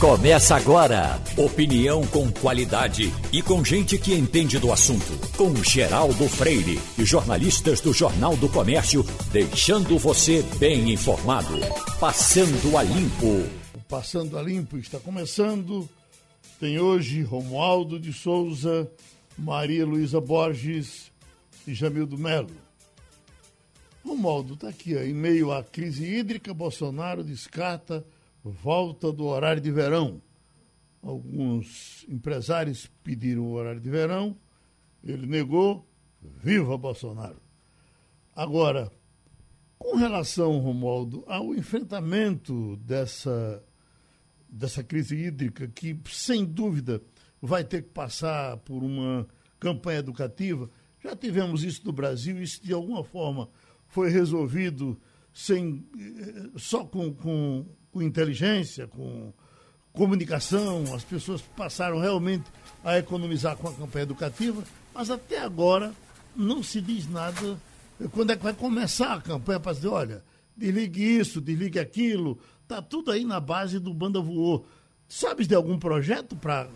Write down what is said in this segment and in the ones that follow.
Começa agora. Opinião com qualidade e com gente que entende do assunto. Com Geraldo Freire e jornalistas do Jornal do Comércio, deixando você bem informado. Passando a Limpo. Passando a Limpo está começando. Tem hoje Romualdo de Souza, Maria Luísa Borges e Jamildo Melo. Romualdo está aqui, ó, em meio à crise hídrica, Bolsonaro descarta volta do horário de verão. Alguns empresários pediram o horário de verão, ele negou, viva Bolsonaro. Agora, com relação, Romualdo, ao enfrentamento dessa, dessa crise hídrica, que sem dúvida vai ter que passar por uma campanha educativa, já tivemos isso no Brasil, isso de alguma forma foi resolvido sem, eh, só com, com com inteligência, com comunicação, as pessoas passaram realmente a economizar com a campanha educativa, mas até agora não se diz nada quando é que vai começar a campanha para dizer, olha, desligue isso, desligue aquilo, está tudo aí na base do Banda Voou. Sabes de algum projeto para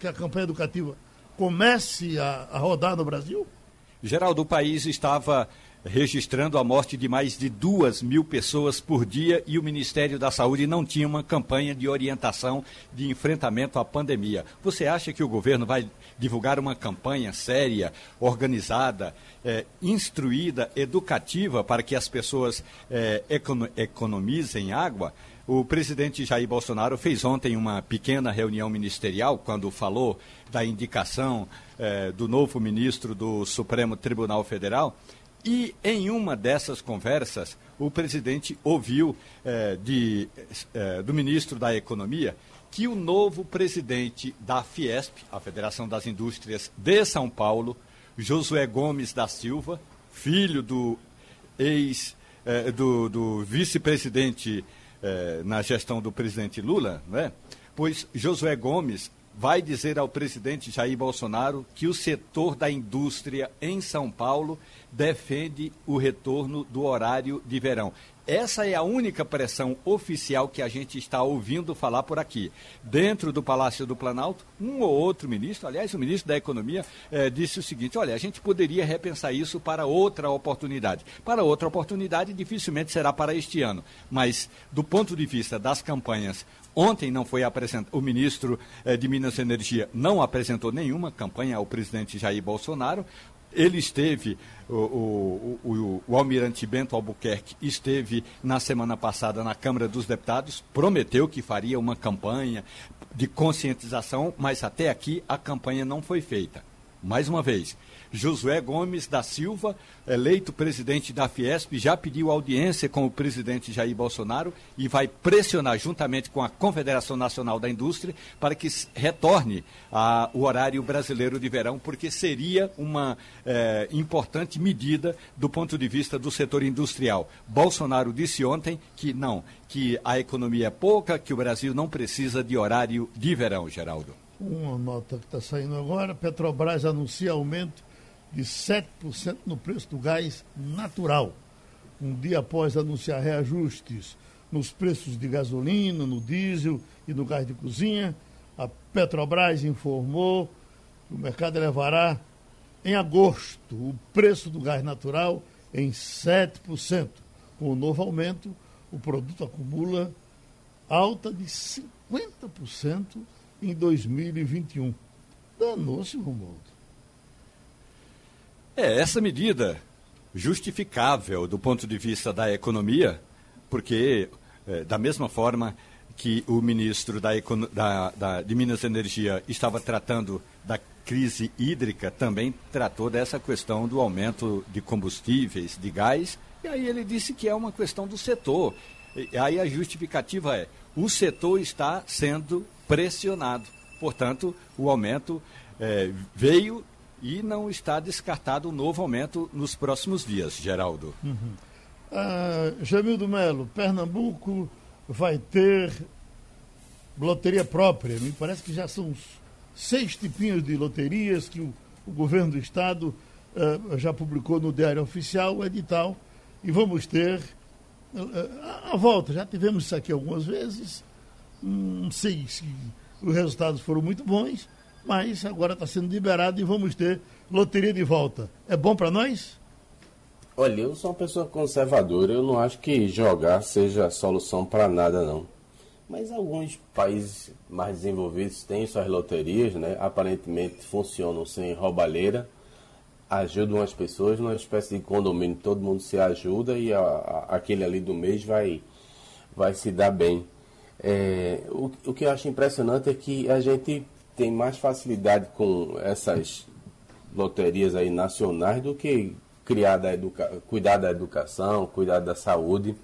que a campanha educativa comece a, a rodar no Brasil? Geraldo, o país estava registrando a morte de mais de duas mil pessoas por dia e o Ministério da Saúde não tinha uma campanha de orientação de enfrentamento à pandemia. Você acha que o governo vai divulgar uma campanha séria, organizada, é, instruída, educativa para que as pessoas é, economizem água? O presidente Jair Bolsonaro fez ontem uma pequena reunião ministerial quando falou da indicação eh, do novo ministro do Supremo Tribunal Federal e em uma dessas conversas, o presidente ouviu eh, de, eh, do ministro da Economia que o novo presidente da Fiesp, a Federação das Indústrias de São Paulo, Josué Gomes da Silva, filho do ex eh, do, do vice-presidente eh, na gestão do presidente Lula, né? pois Josué Gomes vai dizer ao presidente Jair Bolsonaro que o setor da indústria em São Paulo defende o retorno do horário de verão. Essa é a única pressão oficial que a gente está ouvindo falar por aqui. Dentro do Palácio do Planalto, um ou outro ministro, aliás, o ministro da Economia, eh, disse o seguinte: olha, a gente poderia repensar isso para outra oportunidade. Para outra oportunidade, dificilmente será para este ano. Mas, do ponto de vista das campanhas Ontem não foi apresentado, o ministro eh, de Minas e Energia não apresentou nenhuma campanha ao presidente Jair Bolsonaro. Ele esteve, o, o, o, o, Almirante Bento Albuquerque esteve na semana passada na Câmara dos Deputados, prometeu que faria uma campanha de conscientização, mas até aqui a campanha não foi feita. Mais uma vez, Josué Gomes da Silva, eleito presidente da Fiesp, já pediu audiência com o presidente Jair Bolsonaro e vai pressionar juntamente com a Confederação Nacional da Indústria para que retorne a, o horário brasileiro de verão, porque seria uma é, importante medida do ponto de vista do setor industrial. Bolsonaro disse ontem que não, que a economia é pouca, que o Brasil não precisa de horário de verão, Geraldo. Uma nota que está saindo agora, Petrobras anuncia aumento de 7% no preço do gás natural. Um dia após anunciar reajustes nos preços de gasolina, no diesel e no gás de cozinha, a Petrobras informou que o mercado levará em agosto o preço do gás natural em 7%. Com o novo aumento, o produto acumula alta de 50% em 2021. Danou-se, Romualdo. É, essa medida justificável do ponto de vista da economia, porque é, da mesma forma que o ministro da, da, da, de Minas e Energia estava tratando da crise hídrica, também tratou dessa questão do aumento de combustíveis, de gás, e aí ele disse que é uma questão do setor. E aí a justificativa é: o setor está sendo pressionado. Portanto, o aumento é, veio e não está descartado um novo aumento nos próximos dias, Geraldo. Uhum. Ah, Melo, Pernambuco vai ter loteria própria. Me parece que já são seis tipinhos de loterias que o, o governo do estado uh, já publicou no Diário Oficial, o edital, e vamos ter uh, a volta. Já tivemos isso aqui algumas vezes, Não sei se os resultados foram muito bons, mas agora está sendo liberado e vamos ter loteria de volta. É bom para nós? Olha, eu sou uma pessoa conservadora, eu não acho que jogar seja solução para nada, não. Mas alguns países mais desenvolvidos têm suas loterias, né? Aparentemente funcionam sem roubalheira, ajudam as pessoas numa espécie de condomínio, todo mundo se ajuda e a, a, aquele ali do mês vai, vai se dar bem. É, o, o que eu acho impressionante é que a gente tem mais facilidade com essas loterias aí nacionais do que criar da educa... cuidar da educação, cuidar da saúde.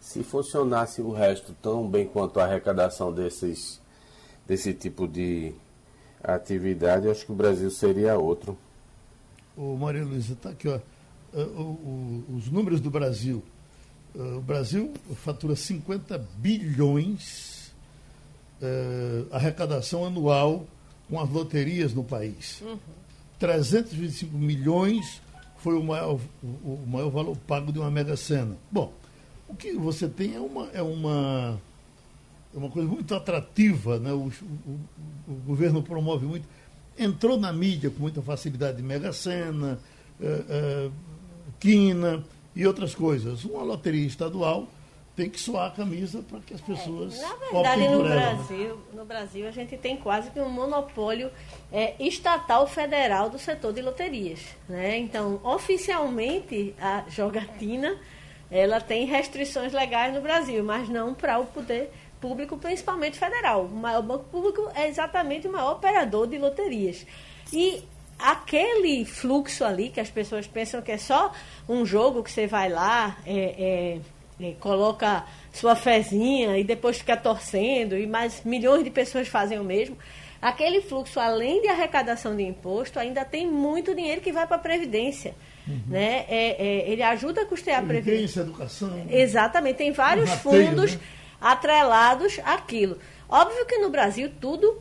Se funcionasse o resto tão bem quanto a arrecadação desses, desse tipo de atividade, acho que o Brasil seria outro. O Maria Luísa, está aqui, ó. O, os números do Brasil. O Brasil fatura 50 bilhões uh, arrecadação anual com as loterias no país. Uhum. 325 milhões foi o maior, o maior valor pago de uma mega sena. Bom, o que você tem é uma, é uma, é uma coisa muito atrativa, né? O, o, o, governo promove muito. Entrou na mídia com muita facilidade de mega sena, eh, eh, quina e outras coisas. Uma loteria estadual tem que suar a camisa para que as pessoas. É, na verdade, no Brasil, né? no Brasil, a gente tem quase que um monopólio é, estatal federal do setor de loterias. Né? Então, oficialmente, a jogatina ela tem restrições legais no Brasil, mas não para o poder público, principalmente federal. O maior banco público é exatamente o maior operador de loterias. E aquele fluxo ali, que as pessoas pensam que é só um jogo que você vai lá. É, é, é, coloca sua fezinha e depois fica torcendo, e mais milhões de pessoas fazem o mesmo. Aquele fluxo, além de arrecadação de imposto, ainda tem muito dinheiro que vai para a Previdência. Uhum. Né? É, é, ele ajuda a custear a Previdência. educação. Exatamente, tem vários fundos né? atrelados àquilo. Óbvio que no Brasil tudo,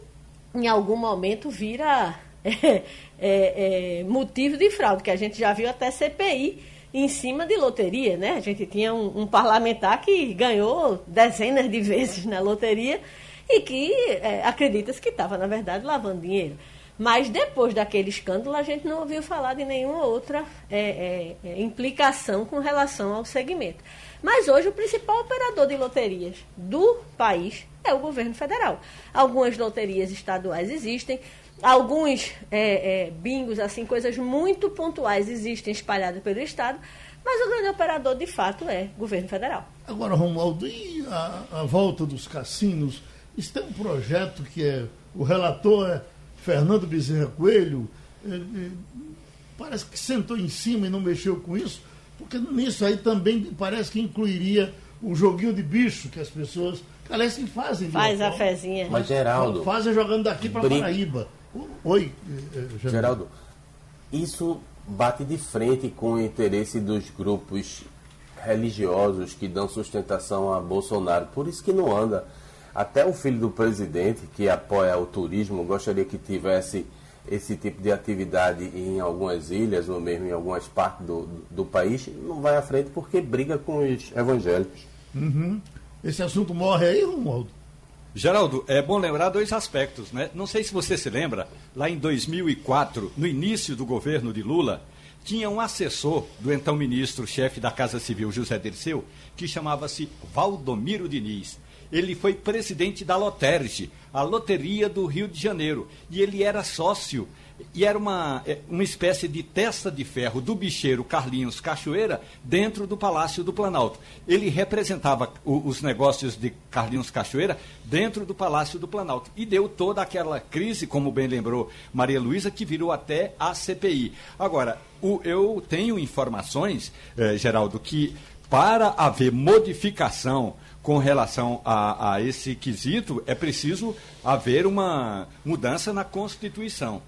em algum momento, vira é, é, é, motivo de fraude, que a gente já viu até CPI em cima de loteria, né? A gente tinha um, um parlamentar que ganhou dezenas de vezes na loteria e que é, acredita-se que estava, na verdade, lavando dinheiro. Mas depois daquele escândalo, a gente não ouviu falar de nenhuma outra é, é, é implicação com relação ao segmento. Mas hoje o principal operador de loterias do país é o governo federal. Algumas loterias estaduais existem, Alguns é, é, bingos, assim, coisas muito pontuais existem espalhadas pelo Estado, mas o grande operador, de fato, é o governo federal. Agora, Romualdo, e a, a volta dos cassinos? Isso tem um projeto que é. O relator é Fernando Bezerra Coelho. É, é, parece que sentou em cima e não mexeu com isso, porque nisso aí também parece que incluiria o joguinho de bicho que as pessoas. Aliás, que fazem. Faz a fezinha. Mas, Geraldo. Fazem jogando daqui para. Paraíba. Oi, eh, eh, Geraldo. Isso bate de frente com o interesse dos grupos religiosos que dão sustentação a Bolsonaro. Por isso que não anda. Até o filho do presidente, que apoia o turismo, gostaria que tivesse esse tipo de atividade em algumas ilhas ou mesmo em algumas partes do, do país, não vai à frente porque briga com os evangélicos. Uhum. Esse assunto morre aí, Romualdo? Geraldo, é bom lembrar dois aspectos, né? Não sei se você se lembra, lá em 2004, no início do governo de Lula, tinha um assessor do então ministro, chefe da Casa Civil, José Dirceu, que chamava-se Valdomiro Diniz. Ele foi presidente da Loterge, a loteria do Rio de Janeiro, e ele era sócio e era uma, é, uma espécie de testa de ferro do bicheiro Carlinhos Cachoeira dentro do Palácio do Planalto. Ele representava o, os negócios de Carlinhos Cachoeira dentro do Palácio do Planalto. E deu toda aquela crise, como bem lembrou Maria Luísa, que virou até a CPI. Agora, o, eu tenho informações, eh, Geraldo, que para haver modificação com relação a, a esse quesito, é preciso haver uma mudança na Constituição.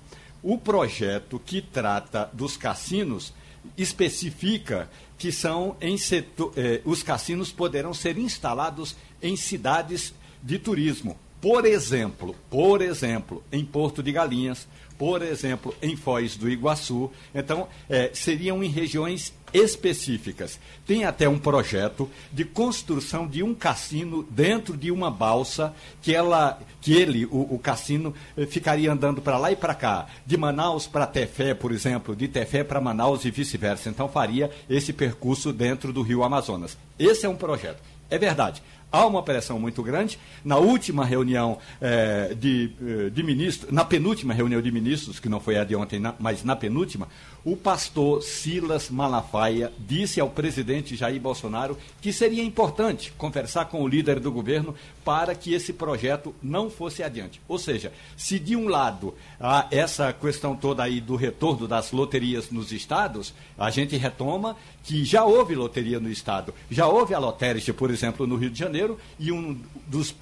O projeto que trata dos cassinos especifica que são em setor, eh, os cassinos poderão ser instalados em cidades de turismo. Por exemplo, por exemplo, em Porto de Galinhas, por exemplo, em Foz do Iguaçu. Então, é, seriam em regiões específicas. Tem até um projeto de construção de um cassino dentro de uma balsa que ela, que ele, o, o cassino, eh, ficaria andando para lá e para cá, de Manaus para Tefé, por exemplo, de Tefé para Manaus e vice-versa. Então faria esse percurso dentro do Rio Amazonas. Esse é um projeto. É verdade há uma pressão muito grande. Na última reunião eh, de, eh, de ministros, na penúltima reunião de ministros, que não foi a de ontem, mas na penúltima, o pastor Silas Malafaia disse ao presidente Jair Bolsonaro que seria importante conversar com o líder do governo para que esse projeto não fosse adiante. Ou seja, se de um lado há essa questão toda aí do retorno das loterias nos estados, a gente retoma que já houve loteria no estado, já houve a Lotérica, por exemplo, no Rio de Janeiro, e, um dos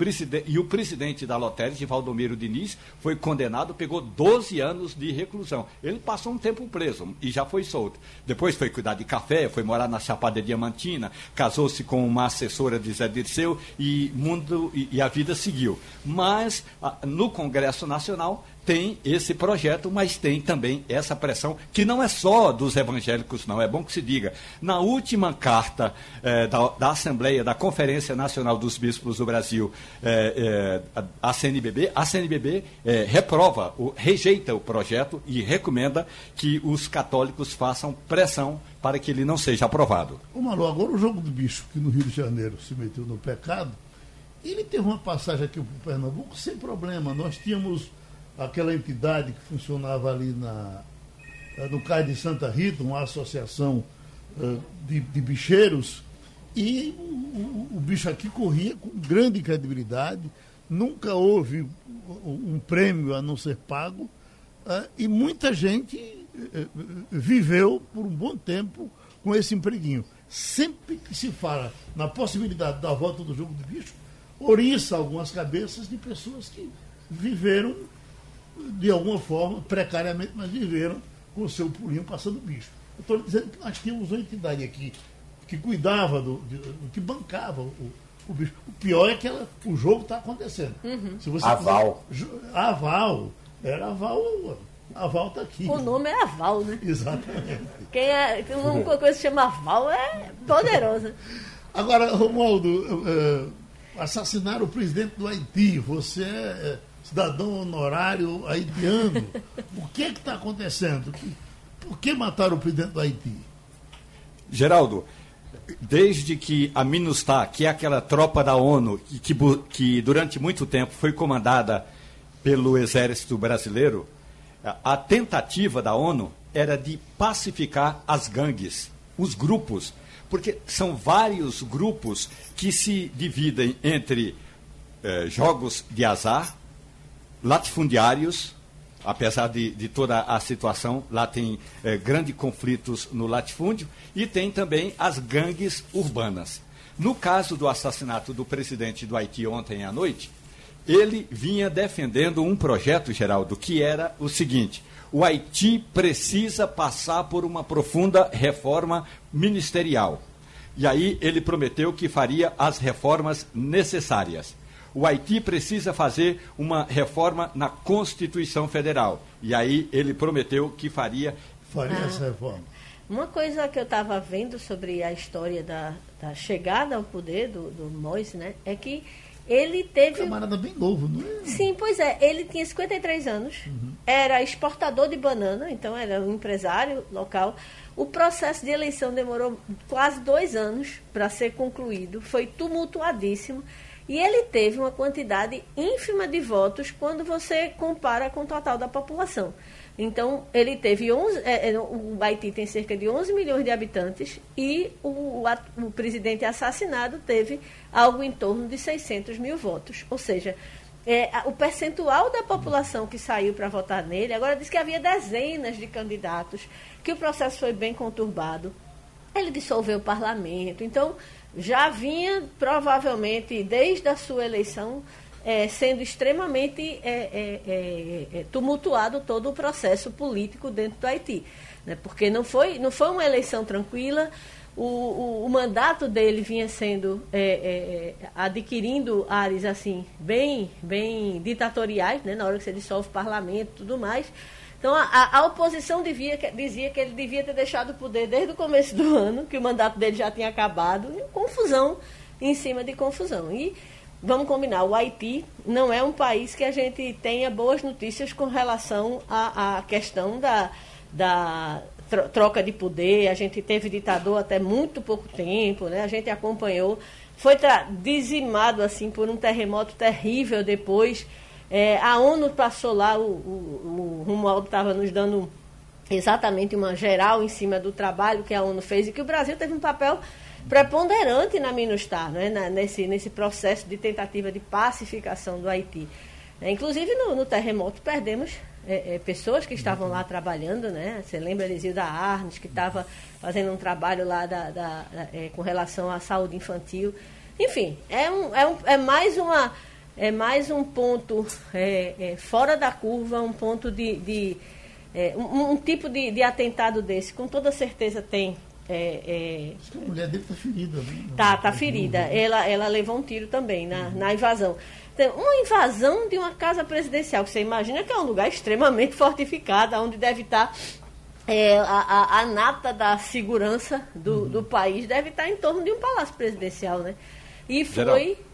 e o presidente da Lotérica, Valdomiro Diniz, foi condenado, pegou 12 anos de reclusão. Ele passou um tempo preso e já foi solto. Depois foi cuidar de café, foi morar na Chapada Diamantina, casou-se com uma assessora de Zé Dirceu e, mundo, e, e a vida seguiu. Mas no Congresso Nacional tem esse projeto, mas tem também essa pressão, que não é só dos evangélicos, não, é bom que se diga. Na última carta eh, da, da, Assembleia, da Conferência Nacional dos Bispos do Brasil, eh, eh, a CNBB, a CNBB reprova, o, rejeita o projeto e recomenda que os católicos façam pressão para que ele não seja aprovado. Ô Malu, agora o jogo do bicho, que no Rio de Janeiro se meteu no pecado, ele teve uma passagem aqui para o Pernambuco sem problema. Nós tínhamos aquela entidade que funcionava ali na, eh, no Cais de Santa Rita, uma associação uh, de, de, bicheiros, e o, o, bicho aqui corria com grande credibilidade, nunca houve um prêmio a não ser pago, uh, e muita gente viveu por um bom tempo com esse empreguinho. Sempre que se fala na possibilidade da volta do jogo de bicho, oriça algumas cabeças de pessoas que viveram de alguma forma, precariamente, mas viveram com o seu pulinho passando bicho. Eu estou dizendo que nós tínhamos uma entidade aqui que cuidava, do, de, que bancava o, o, bicho. O pior é que ela, o jogo está acontecendo. Uhum. Se você aval. Quiser, aval. Era aval. Aval está aqui. O nome é aval, né? Exatamente. Quem é, uma coisa que se chama aval é poderosa. Agora, Romualdo, uh, assassinaram o presidente do Haiti. Você é cidadão honorário haitiano. o que é está acontecendo? Por que mataram o presidente do Haiti? Geraldo, desde que a MINUSTAH, que é aquela tropa da ONU, que, que durante muito tempo foi comandada pelo exército brasileiro, a tentativa da ONU era de pacificar as gangues, os grupos, porque são vários grupos que se dividem entre eh, jogos de azar, latifundiários, apesar de, de, toda a situação, lá tem é, grandes conflitos no latifúndio, e tem também as gangues urbanas. No caso do assassinato do presidente do Haiti ontem à noite, ele vinha defendendo um projeto, Geraldo, que era o seguinte: o Haiti precisa passar por uma profunda reforma ministerial. E aí ele prometeu que faria as reformas necessárias o Haiti precisa fazer uma reforma na Constituição Federal. E aí ele prometeu que faria. Faria ah, essa reforma. Uma coisa que eu estava vendo sobre a história da, da chegada ao poder do, do Moise, né, é que ele teve. Camarada bem novo, não é? Sim, pois é. Ele tinha 53 anos, uhum. era exportador de banana, então era um empresário local. O processo de eleição demorou quase dois anos para ser concluído, foi tumultuadíssimo. E ele teve uma quantidade ínfima de votos quando você compara com o total da população. Então, ele teve 11, é, é, o Haiti tem cerca de 11 milhões de habitantes e o, o, o, presidente assassinado teve algo em torno de 600 mil votos. Ou seja, é, o percentual da população que saiu para votar nele, agora diz que havia dezenas de candidatos, que o processo foi bem conturbado. Ele dissolveu o parlamento. Então, já vinha provavelmente desde a sua eleição é, sendo extremamente é, é, é, é, tumultuado todo o processo político dentro do Haiti. Né? Porque não foi, não foi uma eleição tranquila, o, o, o, mandato dele vinha sendo é, adquirindo áreas assim bem bem ditatoriais né, na hora que você dissolve o parlamento tudo mais então a, a oposição devia, dizia que ele devia ter deixado o poder desde o começo do ano que o mandato dele já tinha acabado confusão em cima de confusão e vamos combinar o Haiti não é um país que a gente tenha boas notícias com relação à, questão da, da troca de poder, a gente teve ditador até muito pouco tempo, né? a gente acompanhou, foi dizimado assim por um terremoto terrível depois. É, a ONU passou lá, o, o, o Romualdo estava nos dando exatamente uma geral em cima do trabalho que a ONU fez e que o Brasil teve um papel preponderante na MINUSTAR, né? Na, nesse, nesse processo de tentativa de pacificação do Haiti. É, inclusive no, no terremoto perdemos é, é, pessoas que estavam lá trabalhando, né? Você lembra Elisilda Arnes, que estava fazendo um trabalho lá da, da, da, é, com relação à saúde infantil. Enfim, é, um, é, um, é mais uma é mais um ponto é, é, fora da curva, um ponto de, de é, um, um, tipo de, de, atentado desse, com toda certeza tem. É, a mulher dele está ferida. Né? Tá, tá ferida. Ela, ela levou um tiro também na, na invasão uma invasão de uma casa presidencial, que você imagina que é um lugar extremamente fortificado, onde deve estar é, a, a, a, nata da segurança do, uhum. do país, deve estar em torno de um palácio presidencial, né? E foi. Geral.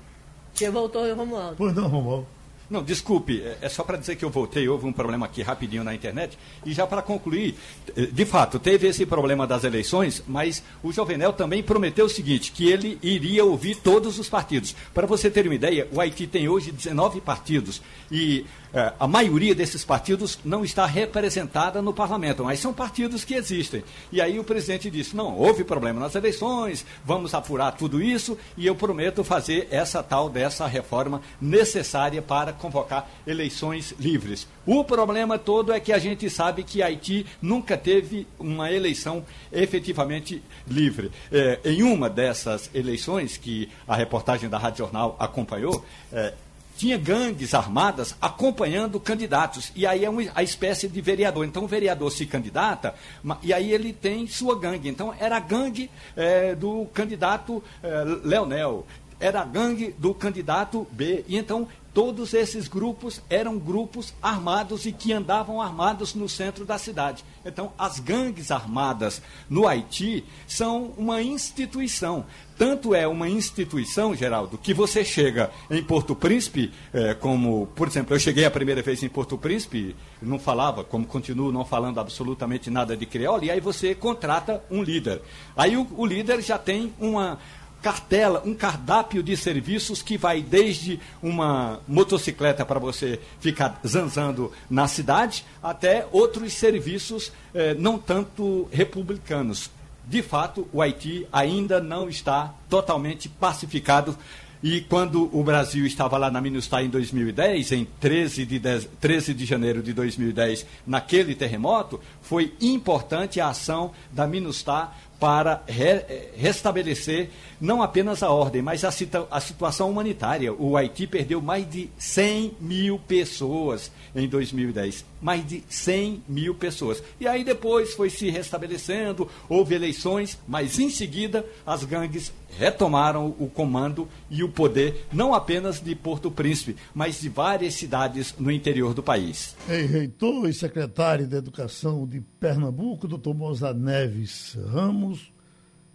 Você voltou, Romualdo. Pois não, Romualdo. Não, desculpe, é, é só para dizer que eu voltei, houve um problema aqui rapidinho na internet. E já para concluir, eh, de fato, teve esse problema das eleições, mas o Jovenel também prometeu o seguinte, que ele iria ouvir todos os partidos. Para você ter uma ideia, o Haiti tem hoje 19 partidos e é, a maioria desses partidos não está representada no parlamento, mas são partidos que existem. E aí o presidente disse: não, houve problema nas eleições, vamos apurar tudo isso e eu prometo fazer essa tal dessa reforma necessária para convocar eleições livres. O problema todo é que a gente sabe que Haiti nunca teve uma eleição efetivamente livre. É, em uma dessas eleições que a reportagem da Rádio Jornal acompanhou, é, tinha gangues armadas acompanhando candidatos. E aí é uma, a espécie de vereador. Então o vereador se candidata e aí ele tem sua gangue. Então era a gangue é, do candidato é, Leonel, era a gangue do candidato B. E então todos esses grupos eram grupos armados e que andavam armados no centro da cidade. Então, as gangues armadas no Haiti são uma instituição. Tanto é uma instituição, Geraldo, que você chega em Porto Príncipe, é, como, por exemplo, eu cheguei a primeira vez em Porto Príncipe, não falava, como continuo não falando absolutamente nada de crioulo, e aí você contrata um líder. Aí o, o líder já tem uma cartela, um cardápio de serviços que vai desde uma motocicleta para você ficar zanzando na cidade, até outros serviços eh, não tanto republicanos. De fato, o Haiti ainda não está totalmente pacificado. E quando o Brasil estava lá na Minustah em 2010, em 13 de, 10, 13 de janeiro de 2010, naquele terremoto, foi importante a ação da Minustah para re, eh, restabelecer não apenas a ordem, mas a, a, situação humanitária. O Haiti perdeu mais de 100 mil pessoas em 2010. Mais de 100 mil pessoas. E aí depois foi se restabelecendo, houve eleições, mas em seguida as gangues retomaram o comando e o poder, não apenas de Porto Príncipe, mas de várias cidades no interior do país. Ei, reitor e secretário de Educação de Pernambuco, doutor Moza Neves Ramos,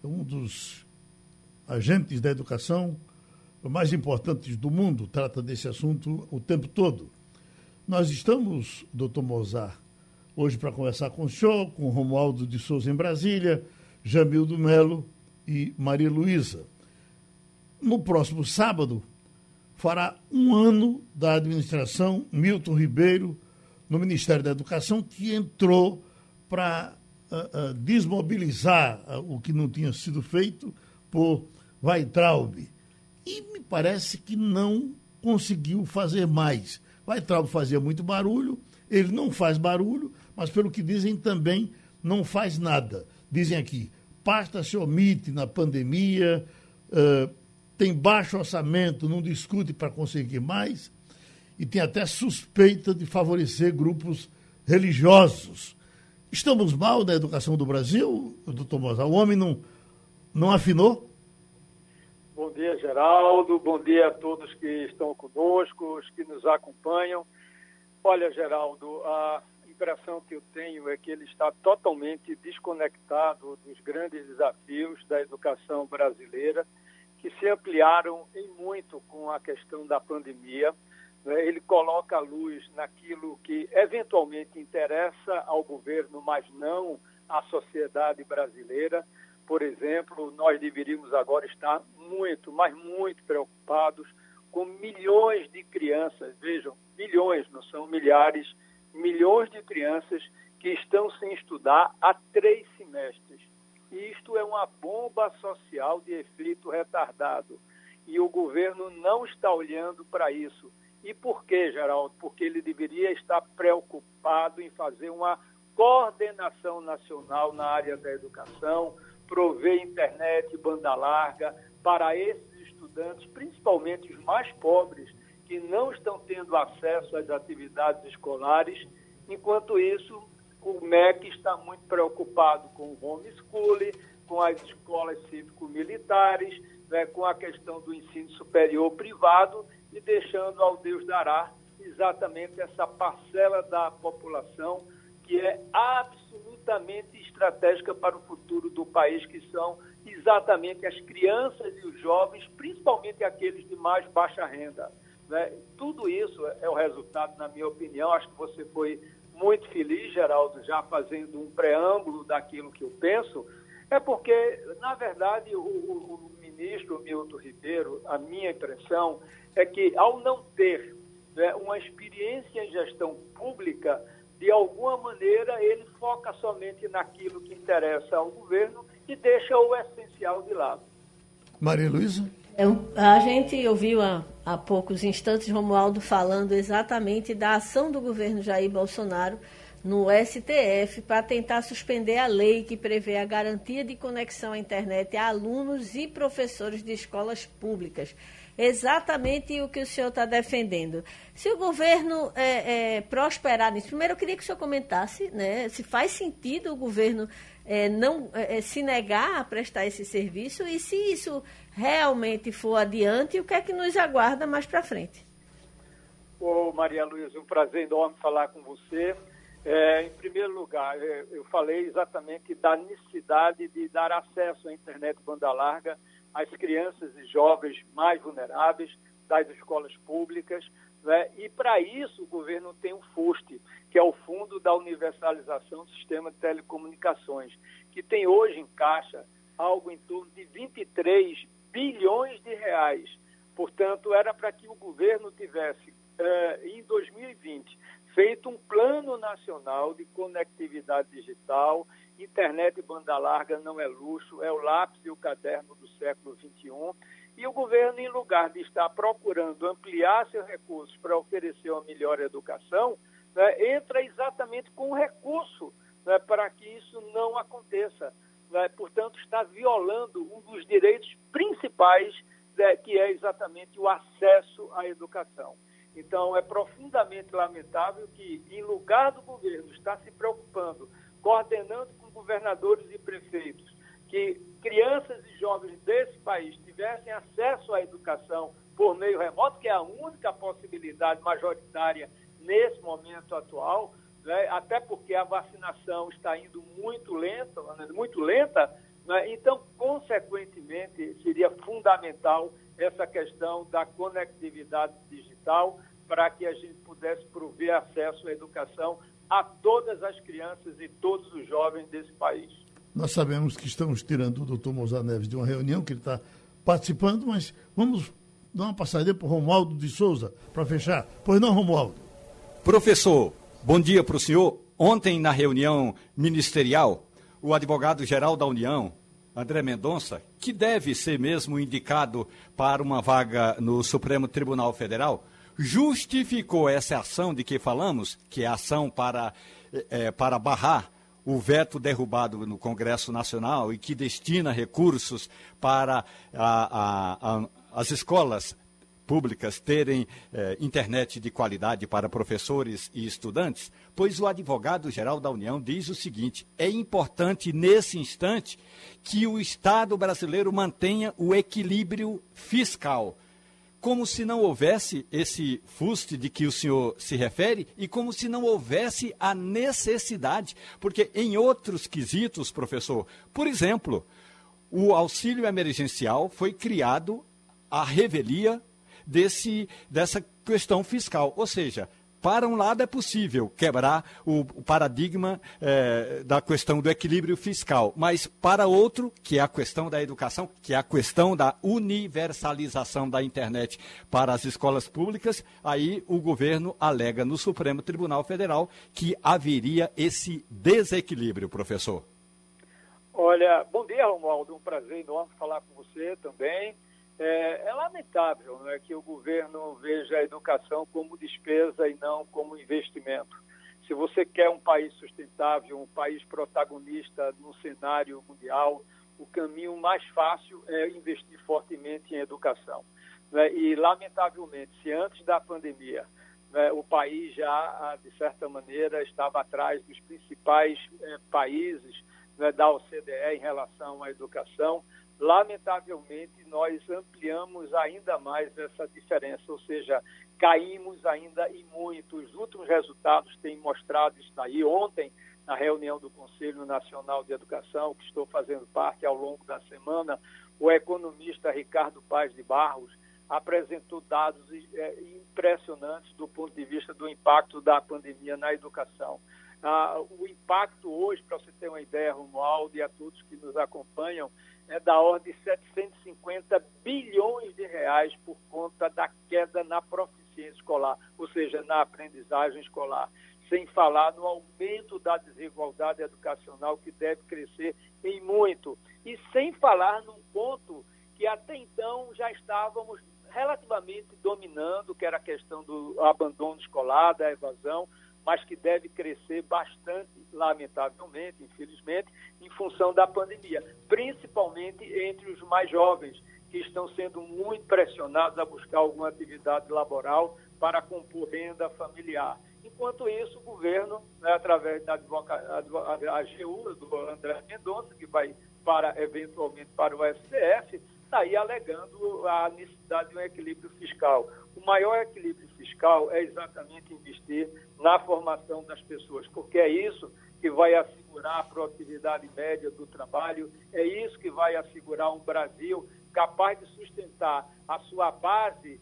um dos agentes da educação mais importantes do mundo, trata desse assunto o tempo todo. Nós estamos, doutor Mozart, hoje para conversar com o senhor, com Romualdo de Souza em Brasília, Jamildo Melo e Maria Luísa. No próximo sábado, fará um ano da administração Milton Ribeiro no Ministério da Educação, que entrou para desmobilizar o que não tinha sido feito por Weitraub. E me parece que não conseguiu fazer mais. Weitraub fazia muito barulho, ele não faz barulho, mas pelo que dizem também não faz nada. Dizem aqui, pasta se omite na pandemia, tem baixo orçamento, não discute para conseguir mais, e tem até suspeita de favorecer grupos religiosos. Estamos mal na educação do Brasil, doutor Moza? O homem não, Não afinou? Bom dia, Geraldo. Bom dia a todos que estão conosco, os que nos acompanham. Olha, Geraldo, a impressão que eu tenho é que ele está totalmente desconectado dos grandes desafios da educação brasileira, que se ampliaram em muito com a questão da pandemia. Né? Ele coloca a luz naquilo que eventualmente interessa ao governo, mas não à sociedade brasileira por exemplo, nós deveríamos agora estar muito, mas muito preocupados com milhões de crianças, vejam, milhões, não são milhares, milhões de crianças que estão sem estudar há três semestres. Isto é uma bomba social de efeito retardado. E o governo não está olhando para isso. E por quê, Geraldo? Porque ele deveria estar preocupado em fazer uma coordenação nacional na área da educação, prover internet banda larga para esses estudantes, principalmente os mais pobres, que não estão tendo acesso às atividades escolares. Enquanto isso, o MEC está muito preocupado com o homeschooling, com as escolas cívico-militares, né, com a questão do ensino superior privado e deixando ao Deus dará exatamente essa parcela da população que é absolutamente estratégica para o futuro do país, que são exatamente as crianças e os jovens, principalmente aqueles de mais baixa renda. Né? Tudo isso é o resultado, na minha opinião, acho que você foi muito feliz, Geraldo, já fazendo um preâmbulo daquilo que eu penso, é porque, na verdade, o, o, o ministro Milton Ribeiro, a minha impressão é que, ao não ter né, uma experiência em gestão pública, de alguma maneira, ele foca somente naquilo que interessa ao governo e deixa o essencial de lado. Maria Luísa? É, a gente ouviu há, há poucos instantes Romualdo falando exatamente da ação do governo Jair Bolsonaro no STF para tentar suspender a lei que prevê a garantia de conexão à internet a alunos e professores de escolas públicas exatamente o que o senhor está defendendo. Se o governo é, é, prosperar nisso, primeiro eu queria que o senhor comentasse né, se faz sentido o governo é, não é, é, se negar a prestar esse serviço e se isso realmente for adiante, o que é que nos aguarda mais para frente? Ô, Maria Luísa, um prazer enorme falar com você. É, em primeiro lugar, é, eu falei exatamente da necessidade de dar acesso à internet banda larga as crianças e jovens mais vulneráveis das escolas públicas. Né? E, para isso, o governo tem o FUST, que é o Fundo da Universalização do Sistema de Telecomunicações, que tem hoje em caixa algo em torno de 23 bilhões de reais. Portanto, era para que o governo tivesse, eh, em 2020, feito um plano nacional de conectividade digital internet e banda larga não é luxo, é o lápis e o caderno do século XXI. E o governo, em lugar de estar procurando ampliar seus recursos para oferecer uma melhor educação, né, entra exatamente com recurso né, para que isso não aconteça. Né, portanto, está violando um dos direitos principais, né, que é exatamente o acesso à educação. Então, é profundamente lamentável que, em lugar do governo estar se preocupando, coordenando com governadores e prefeitos, que crianças e jovens desse país tivessem acesso à educação por meio remoto, que é a única possibilidade majoritária nesse momento atual, né? até porque a vacinação está indo muito lenta, né? muito lenta, né? então, consequentemente, seria fundamental essa questão da conectividade digital para que a gente pudesse prover acesso à educação a todas as crianças e todos os jovens desse país. Nós sabemos que estamos tirando o doutor Mozart Neves de uma reunião que ele está participando, mas vamos dar uma passadinha para o Romualdo de Souza para fechar. Pois não, Romualdo? Professor, bom dia para o senhor. Ontem, na reunião ministerial, o advogado-geral da União, André Mendonça, que deve ser mesmo indicado para uma vaga no Supremo Tribunal Federal, justificou essa ação de que falamos, que é a ação para, é, para barrar o veto derrubado no Congresso Nacional e que destina recursos para a, a, a, as escolas públicas terem eh, internet de qualidade para professores e estudantes? Pois o advogado-geral da União diz o seguinte: é importante nesse instante que o Estado brasileiro mantenha o equilíbrio fiscal como se não houvesse esse fuste de que o senhor se refere e como se não houvesse a necessidade, porque em outros quesitos, professor, por exemplo, o auxílio emergencial foi criado à revelia desse, dessa questão fiscal, ou seja, para um lado é possível quebrar o, paradigma é, da questão do equilíbrio fiscal, mas para outro, que é a questão da educação, que é a questão da universalização da internet para as escolas públicas, aí o governo alega no Supremo Tribunal Federal que haveria esse desequilíbrio, professor. Olha, bom dia, Romualdo. Um prazer enorme falar com você também. É, é lamentável né, que o governo veja a educação como despesa e não como investimento. Se você quer um país sustentável, um país protagonista no cenário mundial, o caminho mais fácil é investir fortemente em educação. Né? E, lamentavelmente, se antes da pandemia né, o país já, de certa maneira, estava atrás dos principais eh, países né, da OCDE em relação à educação, lamentavelmente, nós ampliamos ainda mais essa diferença, ou seja, caímos ainda em muito. Os últimos resultados têm mostrado isso daí. Ontem, na reunião do Conselho Nacional de Educação, que estou fazendo parte ao longo da semana, o economista Ricardo Paz de Barros apresentou dados é, impressionantes do ponto de vista do impacto da pandemia na educação. Ah, o impacto hoje, para você ter uma ideia, Romualdo e a todos que nos acompanham, é da ordem de 750 bilhões de reais por conta da queda na proficiência escolar, ou seja, na aprendizagem escolar. Sem falar no aumento da desigualdade educacional, que deve crescer em muito. E sem falar num ponto que até então já estávamos relativamente dominando, que era a questão do abandono escolar, da evasão mas que deve crescer bastante, lamentavelmente, infelizmente, em função da pandemia, principalmente entre os mais jovens, que estão sendo muito pressionados a buscar alguma atividade laboral para compor renda familiar. Enquanto isso, o governo, né, através da AGU, do André Mendonça, que vai para eventualmente para o STF, está aí alegando a necessidade de um equilíbrio fiscal. O maior equilíbrio fiscal é exatamente investir na formação das pessoas, porque é isso que vai assegurar a produtividade média do trabalho, é isso que vai assegurar um Brasil capaz de sustentar a sua base,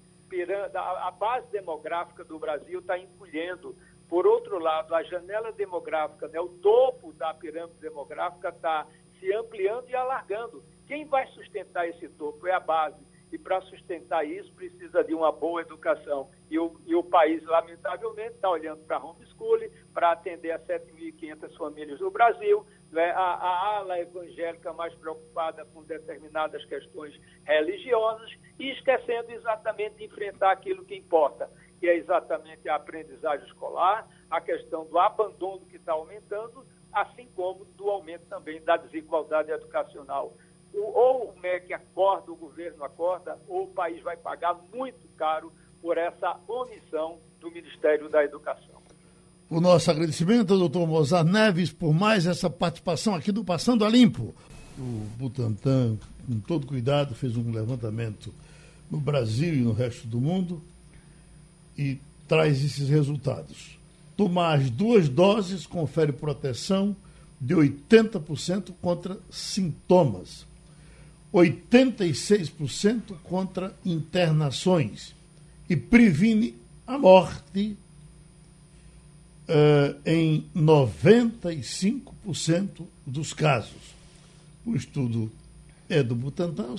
a base demográfica do Brasil está encolhendo. Por outro lado, a janela demográfica, né, o topo da pirâmide demográfica está se ampliando e alargando. Quem vai sustentar esse topo é a base. E para sustentar isso, precisa de uma boa educação. E o, e o país, lamentavelmente, está olhando para homeschooling, para atender a 7.500 famílias do Brasil, né? a, a ala evangélica mais preocupada com determinadas questões religiosas e esquecendo exatamente de enfrentar aquilo que importa, que é exatamente a aprendizagem escolar, a questão do abandono que está aumentando, assim como do aumento também da desigualdade educacional ou o MEC acorda, o governo acorda, ou o país vai pagar muito caro por essa omissão do Ministério da Educação. O nosso agradecimento ao doutor Mozart Neves por mais essa participação aqui do Passando a Limpo. O Butantan, com todo cuidado, fez um levantamento no Brasil e no resto do mundo e traz esses resultados. Tomar as duas doses confere proteção de 80% contra sintomas 86% contra internações e previne a morte uh, em 95% dos casos. O estudo é do Butantan,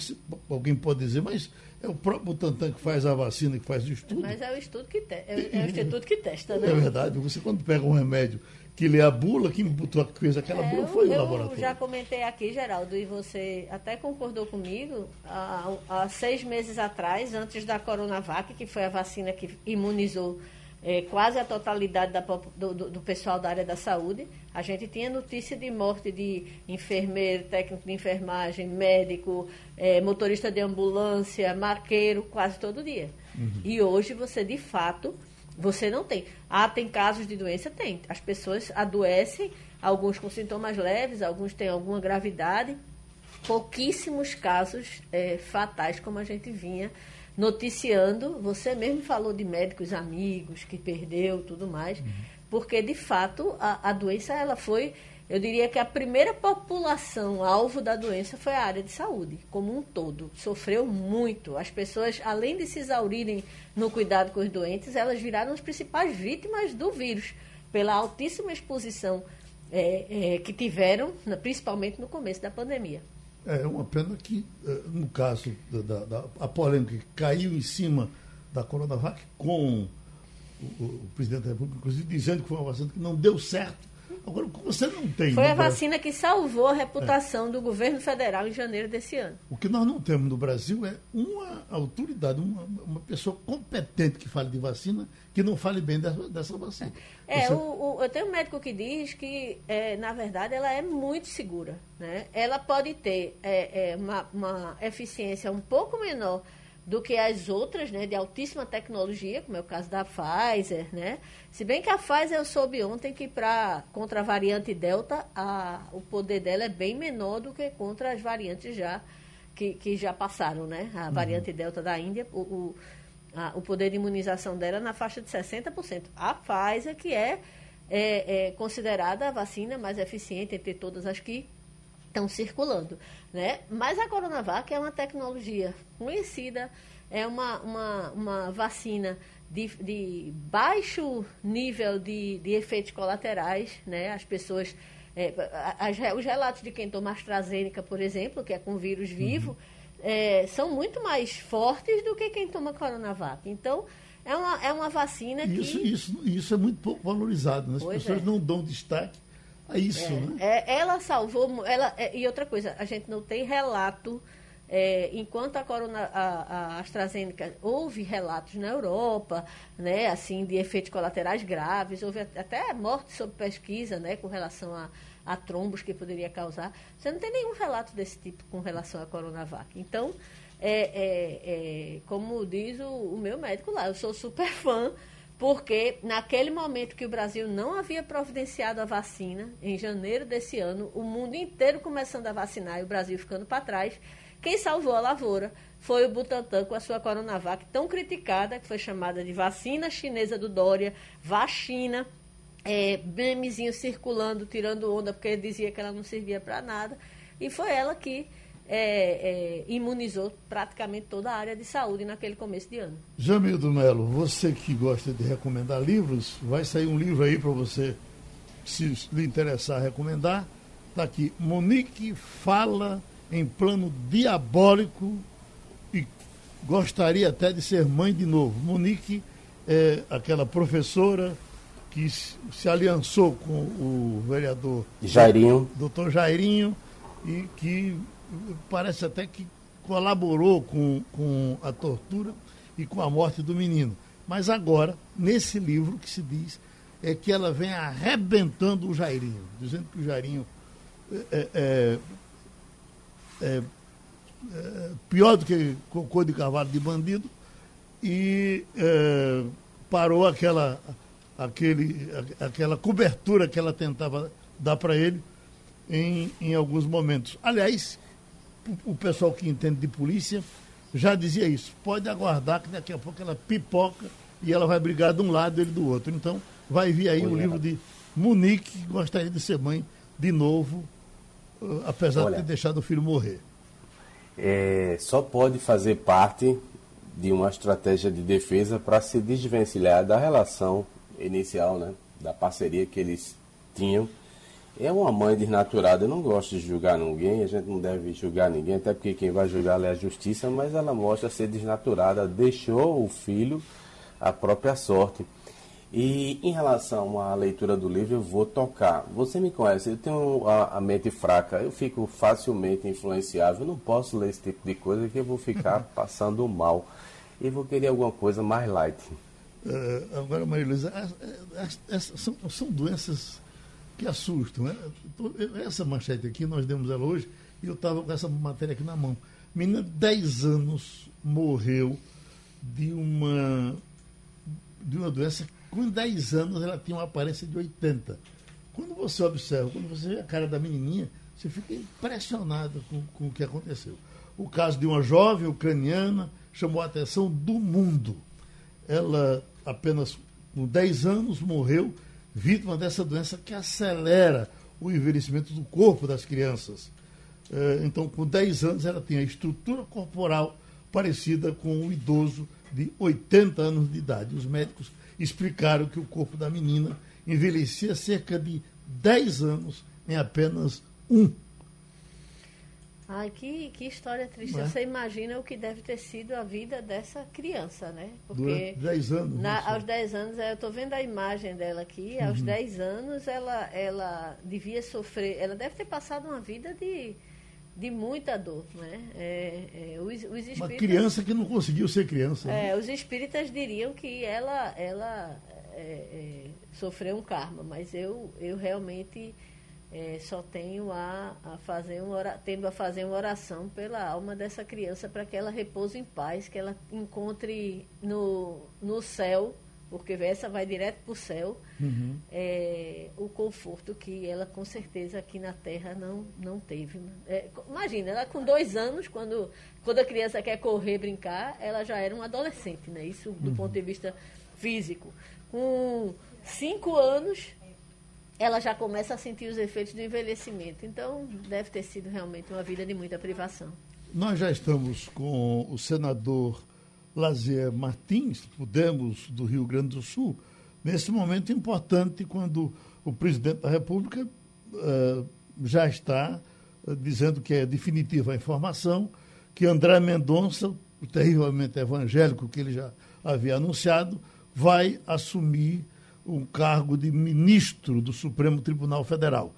alguém pode dizer, mas é o próprio Butantan que faz a vacina, que faz o estudo. Mas é o estudo que te... é, é o instituto que testa, né? É verdade. Você quando pega um remédio que lê a bula, quem botou a fez aquela é, bula foi eu, o laboratório. Eu já comentei aqui, Geraldo, e você até concordou comigo, há, há seis meses atrás, antes da Coronavac, que foi a vacina que imunizou é, quase a totalidade da, do, do, pessoal da área da saúde. A gente tinha notícia de morte de enfermeiro, técnico de enfermagem, médico, é, motorista de ambulância, marqueiro, quase todo dia. Uhum. E hoje você, de fato, você não tem. Ah, tem casos de doença? Tem. As pessoas adoecem, alguns com sintomas leves, alguns têm alguma gravidade. Pouquíssimos casos é, fatais, como a gente vinha noticiando. Você mesmo falou de médicos amigos que perdeu, tudo mais, uhum. porque de fato a, a doença ela foi, eu diria que a primeira população alvo da doença foi a área de saúde, como um todo. Sofreu muito. As pessoas, além de se exaurirem no cuidado com os doentes, elas viraram as principais vítimas do vírus, pela altíssima exposição é, é, que tiveram, principalmente no começo da pandemia. É uma pena que, eh, no caso da, da, polêmica que caiu em cima da Coronavac com o, o, presidente da República, inclusive dizendo que foi uma vacina que não deu certo. Agora, você não tem. Foi a vacina que salvou a reputação é. do governo federal em janeiro desse ano. O que nós não temos no Brasil é uma autoridade, uma, uma pessoa competente que fale de vacina, que não fale bem dessa, dessa vacina. É, Você... o, o, eu tenho um médico que diz que, é, na verdade, ela é muito segura. Né? Ela pode ter é, é, uma, uma eficiência um pouco menor do que as outras, né, de altíssima tecnologia, como é o caso da Pfizer, né? Se bem que a Pfizer eu soube ontem que para contra a variante Delta, a, o poder dela é bem menor do que contra as variantes já que, que já passaram, né? A uhum. variante Delta da Índia, o, o, a, o poder de imunização dela é na faixa de 60%. A Pfizer, que é, é, é considerada a vacina mais eficiente entre todas as que estão circulando. Né? Mas a Coronavac é uma tecnologia conhecida, é uma, uma, uma vacina de, de baixo nível de, de efeitos colaterais, né? As pessoas, é, as, os relatos de quem toma AstraZeneca, por exemplo, que é com vírus vivo, uhum. é, são muito mais fortes do que quem toma Coronavac. Então, é uma, é uma vacina isso, que... Isso, isso é muito pouco valorizado, né? As pois pessoas é. não dão destaque isso, é, né? É, ela salvou... Ela, é, e outra coisa, a gente não tem relato é, enquanto a, corona, a, a, AstraZeneca houve relatos na Europa, né, assim, de efeitos colaterais graves, houve até morte sob pesquisa, né, com relação a, a trombos que poderia causar. Você não tem nenhum relato desse tipo com relação à Coronavac. Então, é, é, é, como diz o, o meu médico lá, eu sou super fã, porque naquele momento que o Brasil não havia providenciado a vacina, em janeiro desse ano, o mundo inteiro começando a vacinar e o Brasil ficando para trás, quem salvou a lavoura foi o Butantan com a sua Coronavac tão criticada, que foi chamada de vacina chinesa do Dória, vacina, é, memezinho circulando, tirando onda, porque dizia que ela não servia para nada. E foi ela que é, é, imunizou praticamente toda a área de saúde naquele começo de ano. Jamildo Melo, você que gosta de recomendar livros, vai sair um livro aí para você, se lhe interessar, recomendar. Está aqui, Monique Fala em plano diabólico e gostaria até de ser mãe de novo. Monique é aquela professora que se aliançou com o vereador Jairinho. doutor Jairinho e que parece até que colaborou com, com a tortura e com a morte do menino. Mas agora, nesse livro que se diz, é que ela vem arrebentando o Jairinho, dizendo que o Jairinho é, é, é, é, pior do que cocô de cavalo de bandido e é, parou aquela, aquele, aquela cobertura que ela tentava dar para ele em, em alguns momentos. Aliás, o, pessoal que entende de polícia já dizia isso. Pode aguardar que daqui a pouco ela pipoca e ela vai brigar de um lado e ele do outro. Então, vai vir aí o um livro de Monique, que gostaria de ser mãe de novo uh, apesar Olha, de ter deixado o filho morrer? É, só pode fazer parte de uma estratégia de defesa para se desvencilhar da relação inicial, né, da parceria que eles tinham. É uma mãe desnaturada, eu não gosto de julgar ninguém, a gente não deve julgar ninguém, até porque quem vai julgar é a justiça, mas ela mostra ser desnaturada, deixou o filho à própria sorte. E em relação à leitura do livro, eu vou tocar. Você me conhece, eu tenho a, a, mente fraca, eu fico facilmente influenciável. Eu não posso ler esse tipo de coisa que eu vou ficar passando mal. E vou querer alguma coisa mais light. Uh, agora, Maria Luísa, são, são doenças que assustam. Né? Essa manchete aqui, nós demos ela hoje, e eu estava com essa matéria aqui na mão. Menina, 10 anos, morreu de uma, de uma doença. Com 10 anos, ela tinha uma aparência de 80. Quando você observa, quando você vê a cara da menininha, você fica impressionado com, com o que aconteceu. O caso de uma jovem ucraniana chamou a atenção do mundo. Ela, apenas com 10 anos, morreu vítima dessa doença que acelera o envelhecimento do corpo das crianças. É, então, com 10 anos, ela tinha a estrutura corporal parecida com um idoso de 80 anos de idade. Os médicos explicaram que o corpo da menina envelhecia cerca de 10 anos em apenas um. Ai, que, que história triste. É? Você imagina o que deve ter sido a vida dessa criança, né? Porque Durante 10 anos. Na, aos 10 anos, eu estou vendo a imagem dela aqui, aos uhum. 10 anos ela, ela devia sofrer, ela deve ter passado uma vida de, de muita dor, né? É, é, os, os espíritas, uma criança que não conseguiu ser criança. Né? É, os espíritas diriam que ela, ela é, é, sofreu um karma, mas eu, eu realmente é, só tenho a, a fazer um tendo a fazer uma oração pela alma dessa criança para que ela repouse em paz, que ela encontre no, no céu, porque essa vai direto para o céu, uhum. é, o conforto que ela com certeza aqui na Terra não, não teve. É, imagina, ela com dois anos, quando, quando a criança quer correr, brincar, ela já era um adolescente, né? Isso do uhum. ponto de vista físico. Com cinco anos, ela já começa a sentir os efeitos do envelhecimento. Então, deve ter sido realmente uma vida de muita privação. Nós já estamos com o senador Lazier Martins, Podemos, do Rio Grande do Sul, nesse momento importante, quando o presidente da República uh, já está uh, dizendo que é definitiva a informação, que André Mendonça, o terrivelmente evangélico que ele já havia anunciado, vai assumir um cargo de ministro do Supremo Tribunal Federal.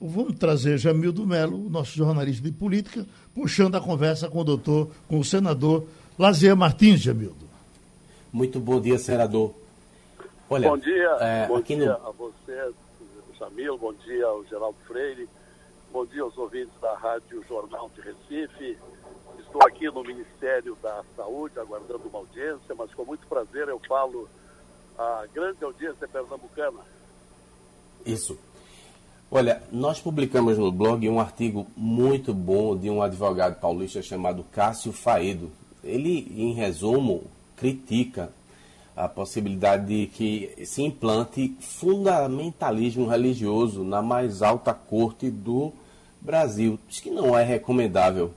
Vamos trazer Jamildo Melo, nosso jornalista de política, puxando a conversa com o doutor, com o senador Lazier Martins, Jamildo. Muito bom dia, senador. Olha, bom dia, é, bom dia no... a você, Jamil, bom dia ao Geraldo Freire, bom dia aos ouvintes da Rádio Jornal de Recife. Estou aqui no Ministério da Saúde, aguardando uma audiência, mas com muito prazer eu falo a grande audiência pernambucana. Isso. Olha, nós publicamos no blog um artigo muito bom de um advogado paulista chamado Cássio Faedo. Ele, em resumo, critica a possibilidade de que se implante fundamentalismo religioso na mais alta corte do Brasil. Diz que não é recomendável.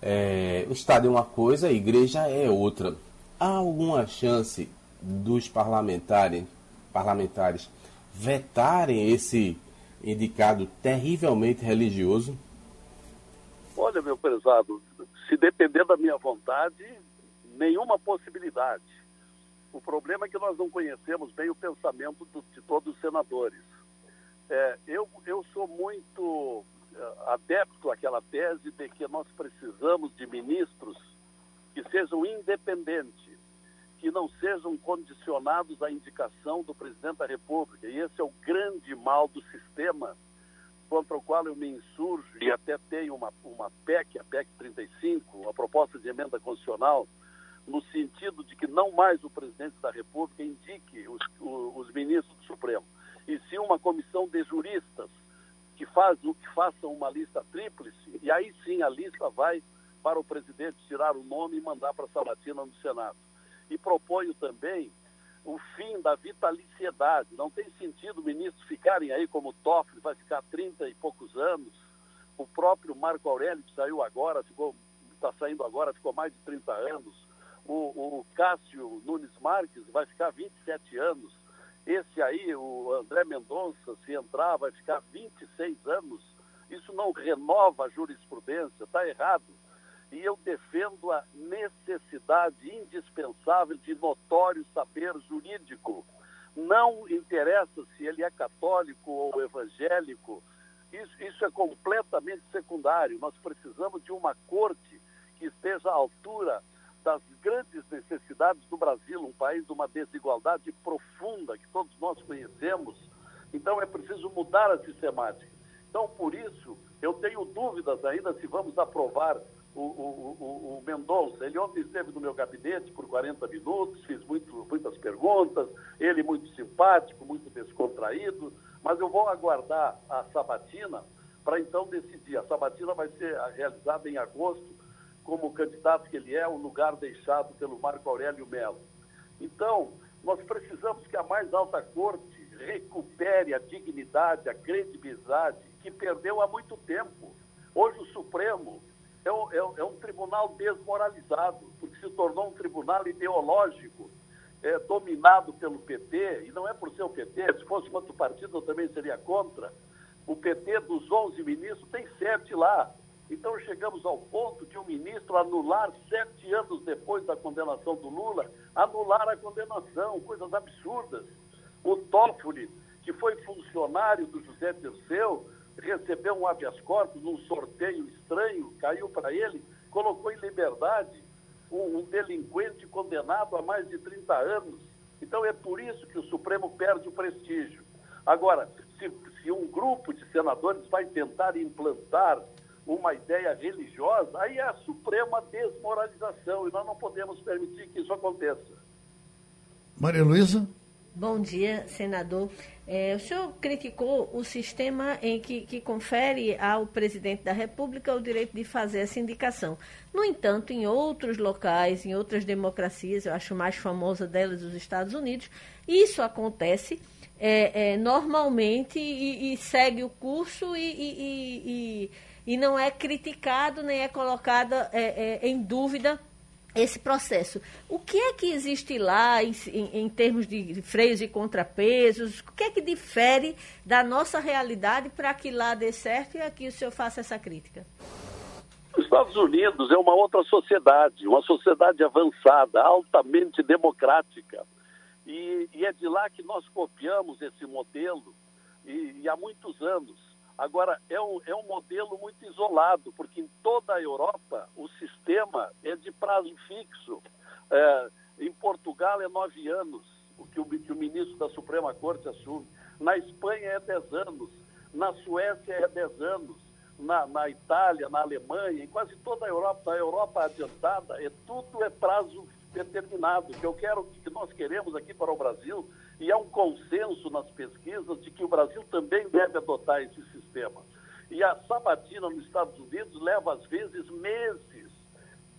É, o Estado é uma coisa, a igreja é outra. Há alguma chance dos parlamentares, parlamentares vetarem esse indicado terrivelmente religioso? Olha, meu prezado, se depender da minha vontade, nenhuma possibilidade. O problema é que nós não conhecemos bem o pensamento de todos os senadores. É, eu, eu sou muito é, adepto àquela tese de que nós precisamos de ministros que sejam independentes que não sejam condicionados à indicação do presidente da República. E esse é o grande mal do sistema contra o qual eu me insurjo e até tenho uma, uma PEC, a PEC 35, uma proposta de emenda constitucional, no sentido de que não mais o presidente da República indique os, os ministros do Supremo, e sim uma comissão de juristas que, faz, que façam uma lista tríplice, e aí sim a lista vai para o presidente tirar o nome e mandar para a Sabatina no Senado e proponho também o fim da vitaliciedade. Não tem sentido ministros ficarem aí como o Toffoli, vai ficar 30 e poucos anos. O próprio Marco Aurélio, que saiu agora, ficou está saindo agora, ficou mais de 30 anos. O, o, Cássio Nunes Marques vai ficar 27 anos. Esse aí, o André Mendonça, se entrar, vai ficar 26 anos. Isso não renova a jurisprudência, está errado e eu defendo a necessidade indispensável de notório saber jurídico. Não interessa se ele é católico ou evangélico, isso, isso é completamente secundário. Nós precisamos de uma corte que esteja à altura das grandes necessidades do Brasil, um país de uma desigualdade profunda que todos nós conhecemos. Então é preciso mudar a sistemática. Então, por isso, eu tenho dúvidas ainda se vamos aprovar o, o, o, o Mendonça. Ele ontem esteve no meu gabinete por 40 minutos, fiz muito, muitas perguntas, ele muito simpático, muito descontraído, mas eu vou aguardar a sabatina para então decidir. A sabatina vai ser realizada em agosto, como candidato que ele é, o lugar deixado pelo Marco Aurélio Melo. Então, nós precisamos que a mais alta corte recupere a dignidade, a credibilidade que perdeu há muito tempo. Hoje o Supremo é um, é um, é um tribunal desmoralizado, porque se tornou um tribunal ideológico, é, dominado pelo PT, e não é por ser o PT, se fosse outro partido eu também seria contra. O PT dos 11 ministros tem sete lá. Então chegamos ao ponto de um ministro anular, sete anos depois da condenação do Lula, anular a condenação, coisas absurdas. O Toffoli, que foi funcionário do José Dirceu, recebeu um habeas corpus num sorteio estranho, caiu para ele, colocou em liberdade um, um, delinquente condenado a mais de 30 anos. Então é por isso que o Supremo perde o prestígio. Agora, se, se um grupo de senadores vai tentar implantar uma ideia religiosa, aí é a suprema desmoralização e nós não podemos permitir que isso aconteça. Maria Luísa? Bom dia, senador. É, o senhor criticou o sistema em que, que, confere ao presidente da República o direito de fazer essa indicação. No entanto, em outros locais, em outras democracias, eu acho mais famosa delas os Estados Unidos, isso acontece é, é, normalmente e, e, segue o curso e, e, e, não é criticado nem é colocada é, é, em dúvida esse processo. O que é que existe lá em, em, em, termos de freios e contrapesos? O que é que difere da nossa realidade para que lá dê certo e aqui o senhor faça essa crítica? Os Estados Unidos é uma outra sociedade, uma sociedade avançada, altamente democrática. E, e é de lá que nós copiamos esse modelo e, e há muitos anos. Agora, é um, é um modelo muito isolado, porque em toda a Europa o sistema é de prazo fixo. É, em Portugal é nove anos, o que o, que o ministro da Suprema Corte assume. Na Espanha é dez anos. Na Suécia é dez anos. Na, na Itália, na Alemanha, em quase toda a Europa, na Europa adiantada, é, tudo é prazo determinado. O que eu quero, que nós queremos aqui para o Brasil e há um consenso nas pesquisas de que o Brasil também deve adotar esse sistema. E a sabatina nos Estados Unidos leva, às vezes, meses.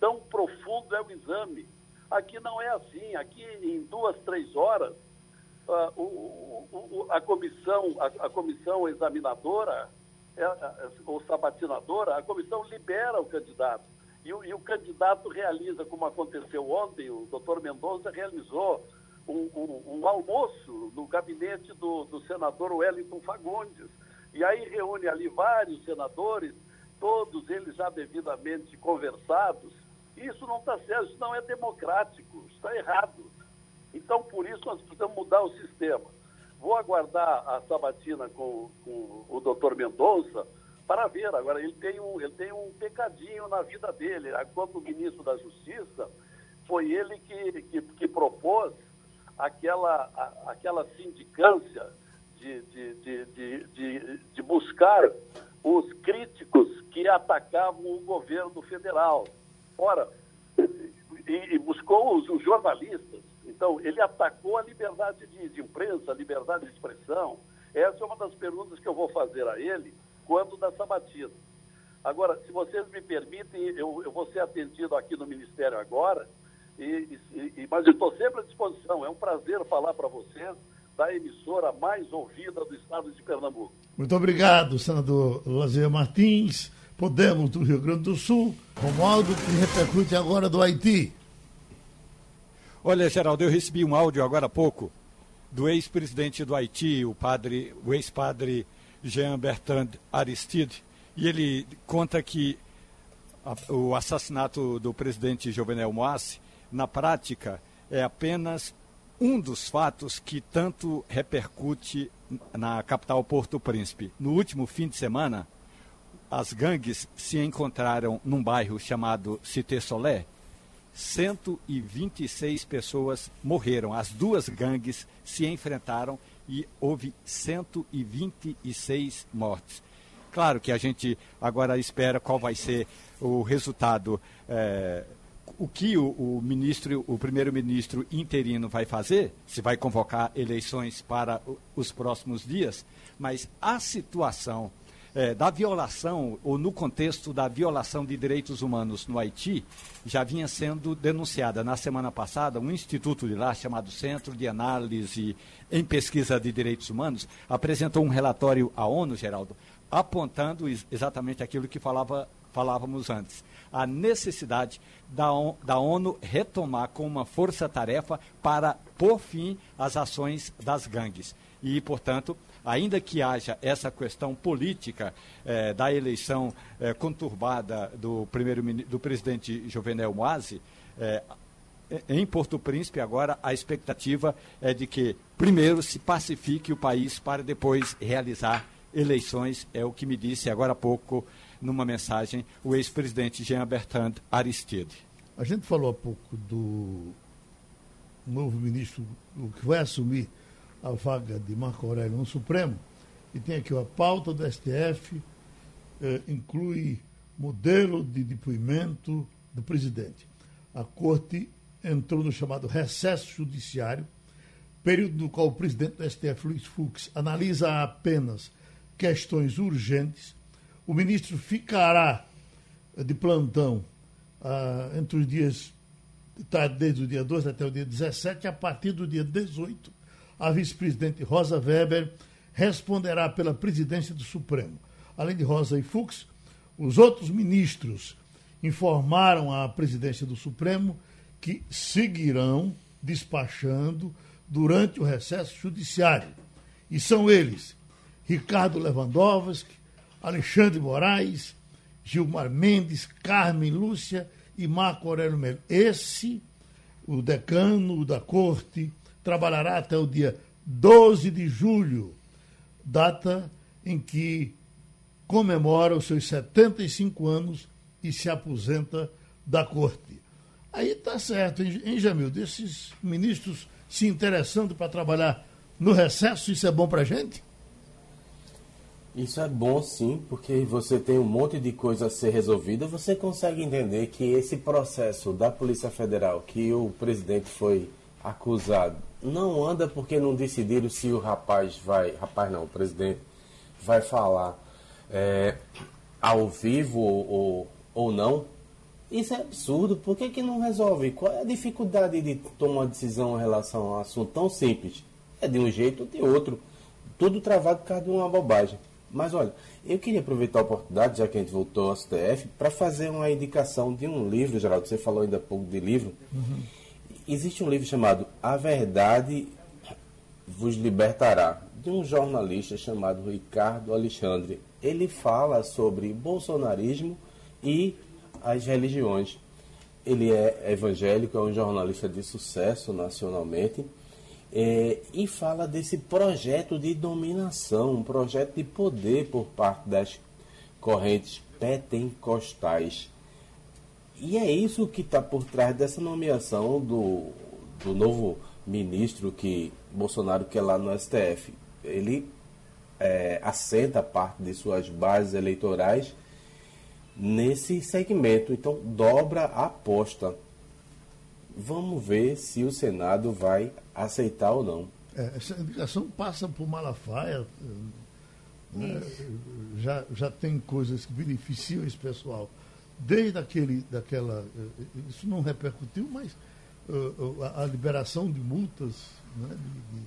Tão profundo é o exame. Aqui não é assim. Aqui, em duas, três horas, uh, o, o, a, comissão, a, a comissão examinadora é, é, ou sabatinadora, a comissão libera o candidato. E o, e o candidato realiza, como aconteceu ontem, o doutor Mendonça realizou um, almoço no gabinete do, do senador Wellington Fagundes. E aí reúne ali vários senadores, todos eles já devidamente conversados. Isso não está certo, isso não é democrático, está errado. Então, por isso, nós precisamos mudar o sistema. Vou aguardar a sabatina com, com o doutor Mendonça para ver. Agora, ele tem, um, ele tem um pecadinho na vida dele. Quando ministro da Justiça, foi ele que, que, que propôs aquela, a, aquela sindicância de, de, de, de, de buscar os críticos que atacavam o governo federal. Ora, e, e buscou os, os, jornalistas. Então, ele atacou a liberdade de, de, imprensa, a liberdade de expressão. Essa é uma das perguntas que eu vou fazer a ele quando da sabatina. Agora, se vocês me permitem, eu, eu vou ser atendido aqui no Ministério agora e, e, mas eu estou sempre à disposição. É um prazer falar para vocês da emissora mais ouvida do estado de Pernambuco. Muito obrigado, senador Lazer Martins. Podemos do Rio Grande do Sul. Romualdo, que repercute agora do Haiti. Olha, Geraldo, eu recebi um áudio agora há pouco do ex-presidente do Haiti, o padre, o ex-padre Jean Bertrand Aristide, e ele conta que a, o assassinato do presidente Jovenel Moassi na prática, é apenas um dos fatos que tanto repercute na capital Porto Príncipe. No último fim de semana, as gangues se encontraram num bairro chamado Cité Solé, 126 pessoas morreram. As duas gangues se enfrentaram e houve 126 mortes. Claro que a gente agora espera qual vai ser o resultado, é, o que o, o ministro, o primeiro-ministro interino vai fazer, se vai convocar eleições para os próximos dias, mas a situação é, da violação, ou no contexto da violação de direitos humanos no Haiti, já vinha sendo denunciada. Na semana passada, um instituto de lá, chamado Centro de Análise em Pesquisa de Direitos Humanos, apresentou um relatório à ONU, Geraldo, apontando exatamente aquilo que falava, falávamos antes. A necessidade da, da ONU retomar com uma força-tarefa para pôr fim às ações das gangues. E, portanto, ainda que haja essa questão política eh, da eleição eh, conturbada do, primeiro, do presidente Jovenel Moise, eh, em Porto Príncipe, agora, a expectativa é de que, primeiro, se pacifique o país para depois realizar eleições, é o que me disse agora há pouco, numa mensagem, o ex-presidente Jean Bertrand Aristide. A gente falou há pouco do novo ministro, que vai assumir a vaga de Marco Aurélio no Supremo, e tem aqui a pauta do STF, eh, inclui modelo de depoimento do presidente. A corte entrou no chamado recesso judiciário, período no qual o presidente do STF, Luiz Fux, analisa apenas questões urgentes. O ministro ficará de plantão ah, entre os dias, tá, desde o dia 12 até o dia 17, a partir do dia 18 a vice-presidente Rosa Weber responderá pela presidência do Supremo. Além de Rosa e Fux, os outros ministros informaram à presidência do Supremo que seguirão despachando durante o recesso judiciário. E são eles: Ricardo Lewandowski, Alexandre Moraes, Gilmar Mendes, Carmen Lúcia e Marco Aurélio Melo. Esse, o decano da corte, trabalhará até o dia 12 de julho, data em que comemora os seus 75 anos e se aposenta da corte. Aí está certo, hein, Jamil? Desses ministros se interessando para trabalhar no recesso, isso é bom para a gente? Isso é bom sim, porque você tem um monte de coisa a ser resolvida. Você consegue entender que esse processo da Polícia Federal, que o presidente foi acusado não anda porque não decidiram se o rapaz vai. Rapaz não, o presidente vai falar é, ao vivo ou, ou não. Isso é absurdo. Por que, que não resolve? Qual é a dificuldade de tomar uma decisão em relação a um assunto tão simples? É de um jeito ou de outro. Tudo travado por causa de uma bobagem. Mas olha, eu queria aproveitar a oportunidade, já que a gente voltou ao STF, para fazer uma indicação de um livro, Geraldo. Você falou ainda há pouco de livro. Uhum. Existe um livro chamado A Verdade Vos Libertará, de um jornalista chamado Ricardo Alexandre. Ele fala sobre bolsonarismo e as religiões. Ele é evangélico, é um jornalista de sucesso nacionalmente. É, e fala desse projeto de dominação, um projeto de poder por parte das correntes pentecostais. E é isso que está por trás dessa nomeação do, do novo ministro que Bolsonaro quer lá no STF. Ele é, assenta parte de suas bases eleitorais nesse segmento. Então, dobra a aposta. Vamos ver se o Senado vai aceitar ou não. É, essa indicação passa por Malafaia. Né? Já, já tem coisas que beneficiam esse pessoal desde aquele, daquela. Eh, isso não repercutiu, mas uh, a, a, liberação de multas, né, de, de,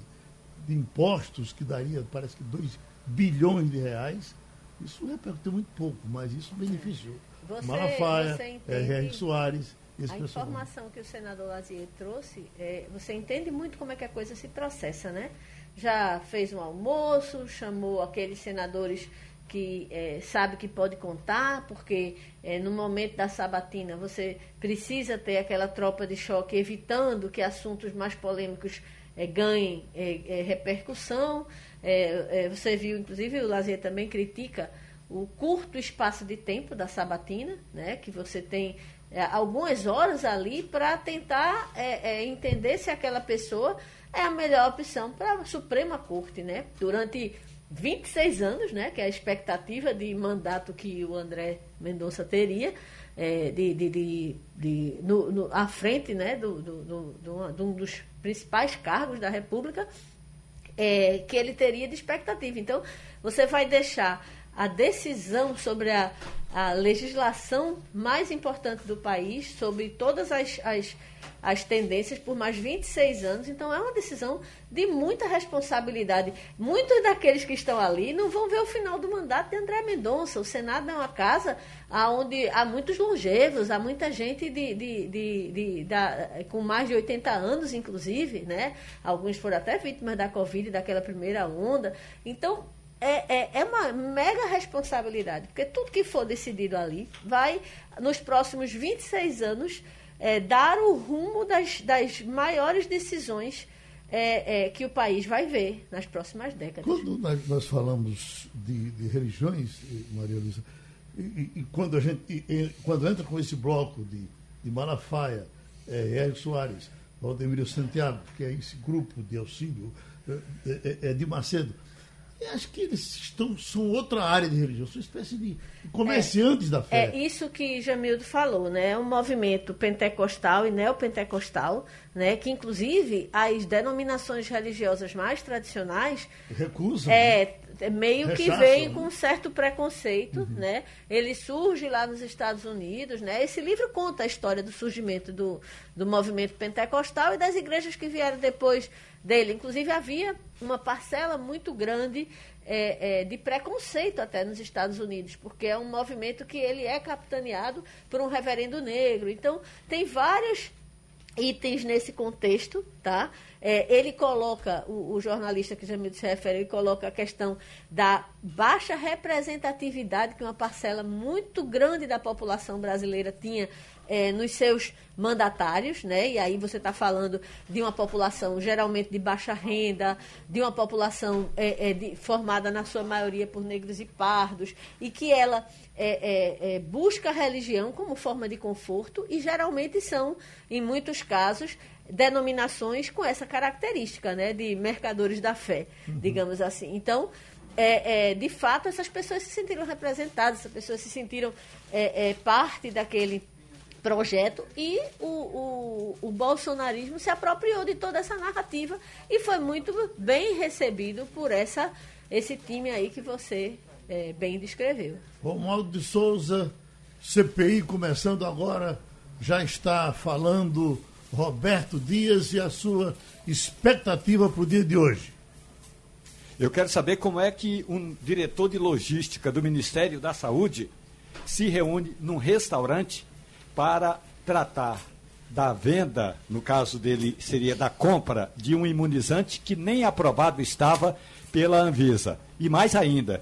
de, impostos, que daria, parece que 2 bilhões de reais, isso repercutiu muito pouco, mas isso beneficiou. Você, Malafaia, você R.R. Soares. A informação que o senador Lazier trouxe, é, você entende muito como é que a coisa se processa, né? Já fez um almoço, chamou aqueles senadores que é, sabe que pode contar, porque é, no momento da sabatina você precisa ter aquela tropa de choque, evitando que assuntos mais polêmicos é, ganhem é, é, repercussão. É, você viu, inclusive, o Lazier também critica o curto espaço de tempo da sabatina, né, que você tem algumas horas ali para tentar é, é, entender se aquela pessoa é a melhor opção para a Suprema Corte, né? Durante 26 anos, né? Que é a expectativa de mandato que o André Mendonça teria, é, de, de, de, de no, no, à frente, né? Do, do, do, de um dos principais cargos da República, é, que ele teria de expectativa. Então, você vai deixar a decisão sobre a, a legislação mais importante do país, sobre todas as, as, as tendências por mais 26 anos. Então, é uma decisão de muita responsabilidade. Muitos daqueles que estão ali não vão ver o final do mandato de André Mendonça. O Senado é uma casa onde há muitos longevos, há muita gente de, de, de, de da, com mais de 80 anos, inclusive, né? Alguns foram até vítimas da Covid, daquela primeira onda. Então, é, é, é uma mega responsabilidade, porque tudo que for decidido ali vai, nos próximos 26 anos, é, dar o rumo das, das maiores decisões é, é, que o país vai ver nas próximas décadas. Quando nós, nós falamos de, de, religiões, Maria Luísa, e, e, quando a gente e, quando entra com esse bloco de, de Malafaia, é, Hélio Soares, Valdemiro Santiago, que é esse grupo de auxílio, é, é de Macedo, eu acho que eles estão, são outra área de religião, são uma espécie de comerciantes é, da fé. É isso que Jamildo falou, né? É um movimento pentecostal e neopentecostal, né? que inclusive as denominações religiosas mais tradicionais recusam. É, né? É meio Rechaçam, que vem né? com um certo preconceito, uhum. né? Ele surge lá nos Estados Unidos, né? Esse livro conta a história do surgimento do, do movimento pentecostal e das igrejas que vieram depois dele. Inclusive, havia uma parcela muito grande é, é, de preconceito até nos Estados Unidos, porque é um movimento que ele é capitaneado por um reverendo negro. Então, tem vários itens nesse contexto, tá? É, ele coloca, o, o, jornalista que já me se refere, ele coloca a questão da baixa representatividade que uma parcela muito grande da população brasileira tinha é, nos seus mandatários, né? E aí você está falando de uma população geralmente de baixa renda, de uma população é, é, de, formada na sua maioria por negros e pardos, e que ela é, é, é, busca a religião como forma de conforto e geralmente são, em muitos casos, denominações com essa característica, né? De mercadores da fé, uhum. digamos assim. Então, é, é, de fato, essas pessoas se sentiram representadas, essas pessoas se sentiram é, é parte daquele projeto e o, o, o, bolsonarismo se apropriou de toda essa narrativa e foi muito bem recebido por essa, esse time aí que você é, bem descreveu. Romualdo de Souza, CPI começando agora, já está falando Roberto Dias e a sua expectativa para o dia de hoje. Eu quero saber como é que um diretor de logística do Ministério da Saúde se reúne num restaurante para tratar da venda, no caso dele seria da compra de um imunizante que nem aprovado estava pela Anvisa. E mais ainda,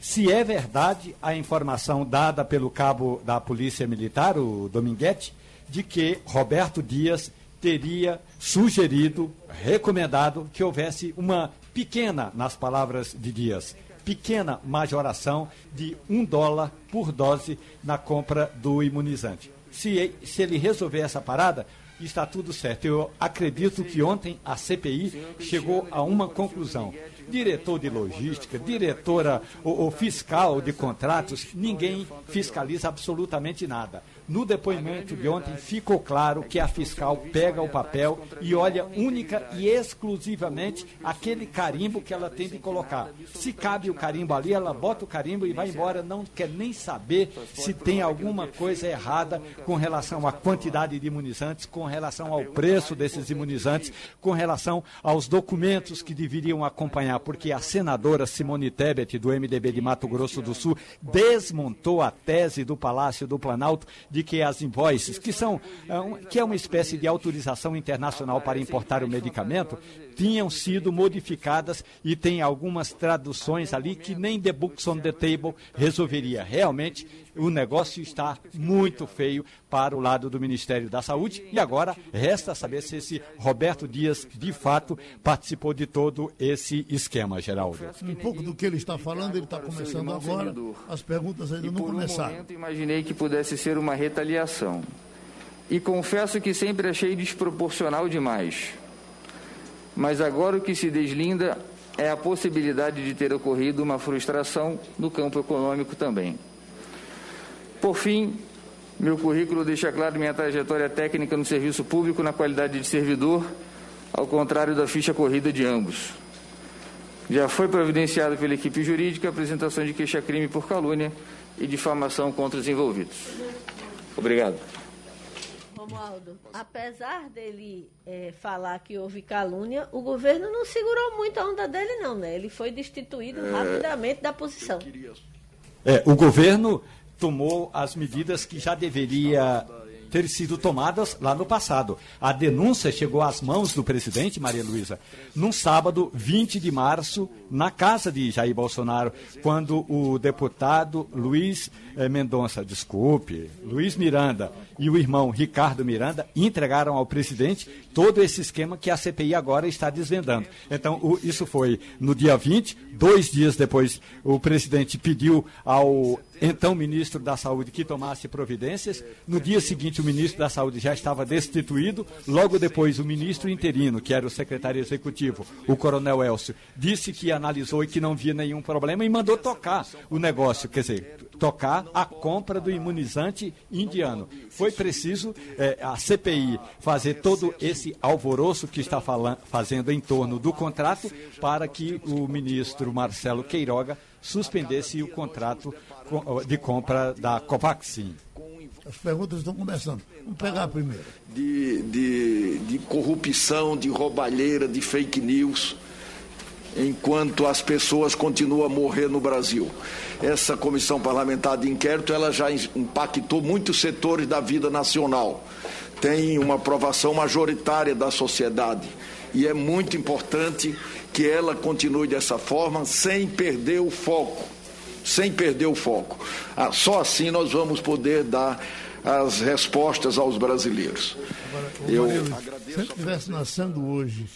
se é verdade a informação dada pelo cabo da Polícia Militar, o Dominguete, de que Roberto Dias teria sugerido, recomendado que houvesse uma pequena, nas palavras de Dias, pequena majoração de um dólar por dose na compra do imunizante se, se ele resolver essa parada, está tudo certo. Eu acredito que ontem a CPI chegou a uma conclusão. Diretor de logística, diretora ou, ou fiscal de contratos, ninguém fiscaliza absolutamente nada. No depoimento de ontem ficou claro que a fiscal pega o papel e olha única e exclusivamente aquele carimbo que ela tem de colocar. Se cabe o carimbo ali, ela bota o carimbo e vai embora, não quer nem saber se tem alguma coisa errada com relação à quantidade de imunizantes, com relação ao preço desses imunizantes, com relação aos documentos que deveriam acompanhar, porque a senadora Simone Tebet, do MDB de Mato Grosso do Sul, desmontou a tese do Palácio do Planalto de que as invoices, que são é que é uma espécie de autorização internacional para importar o medicamento, tinham sido modificadas e tem algumas traduções ali que nem The Books on the Table resolveria. Realmente, o negócio está muito feio para o lado do Ministério da Saúde e agora resta saber se esse Roberto Dias de fato participou de todo esse esquema, Geraldo. Um pouco do que ele está falando, ele está começando agora, as perguntas ainda não começaram. Um momento imaginei que pudesse ser uma retaliação. e confesso que sempre achei desproporcional demais. Mas agora o que se deslinda é a possibilidade de ter ocorrido uma frustração no campo econômico também. Por fim, meu currículo deixa claro minha trajetória técnica no serviço público na qualidade de servidor, ao contrário da ficha corrida de ambos. Já foi providenciado pela equipe jurídica a apresentação de queixa-crime por calúnia e difamação contra os envolvidos. Obrigado. Romualdo, apesar dele é, falar que houve calúnia, o governo não segurou muito a onda dele, não, né? Ele foi destituído é... rapidamente da posição. É, o governo tomou as medidas que já deveria ter sido tomadas lá no passado. A denúncia chegou às mãos do presidente, Maria Luísa, num sábado, 20 de março, na casa de Jair Bolsonaro, quando o deputado Luiz eh, Mendonça, desculpe, Luiz Miranda e o irmão Ricardo Miranda entregaram ao presidente todo esse esquema que a CPI agora está desvendando. Então, o, isso foi no dia 20, dois dias depois, o presidente pediu ao então ministro da Saúde que tomasse providências. No dia seguinte, o ministro da Saúde já estava destituído. Logo depois, o ministro interino, que era o secretário executivo, o coronel Elcio, disse que analisou e que não via nenhum problema e mandou tocar o negócio, quer dizer, tocar a compra do imunizante indiano. Foi preciso eh, a CPI fazer todo esse alvoroço que está falando, fazendo em torno do contrato para que o ministro Marcelo Queiroga suspendesse o contrato de compra da Covaxin. As perguntas estão começando. Vamos pegar a primeira. De, de, de corrupção, de roubalheira, de fake news enquanto as pessoas continuam a morrer no Brasil. Essa comissão parlamentar de inquérito ela já impactou muitos setores da vida nacional. Tem uma aprovação majoritária da sociedade e é muito importante que ela continue dessa forma sem perder o foco, sem perder o foco. Ah, só assim nós vamos poder dar as respostas aos brasileiros. Agora, Eu agradeço. Se eu estivesse nascendo hoje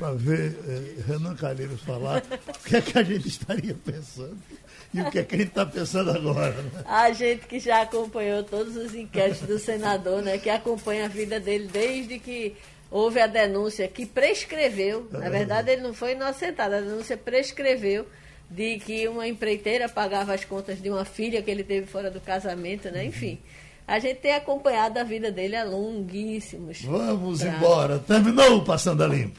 para ver eh, Renan Calheiros falar, o que é que a gente estaria pensando? E o que é que a gente está pensando agora? Né? A gente que já acompanhou todos os inquéritos do senador, né, que acompanha a vida dele desde que houve a denúncia que prescreveu, na é. verdade ele não foi inocentado, a denúncia prescreveu de que uma empreiteira pagava as contas de uma filha que ele teve fora do casamento, né? Enfim, a gente tem acompanhado a vida dele há longuíssimos. Vamos pra... embora. Terminou o Passando a Limpo.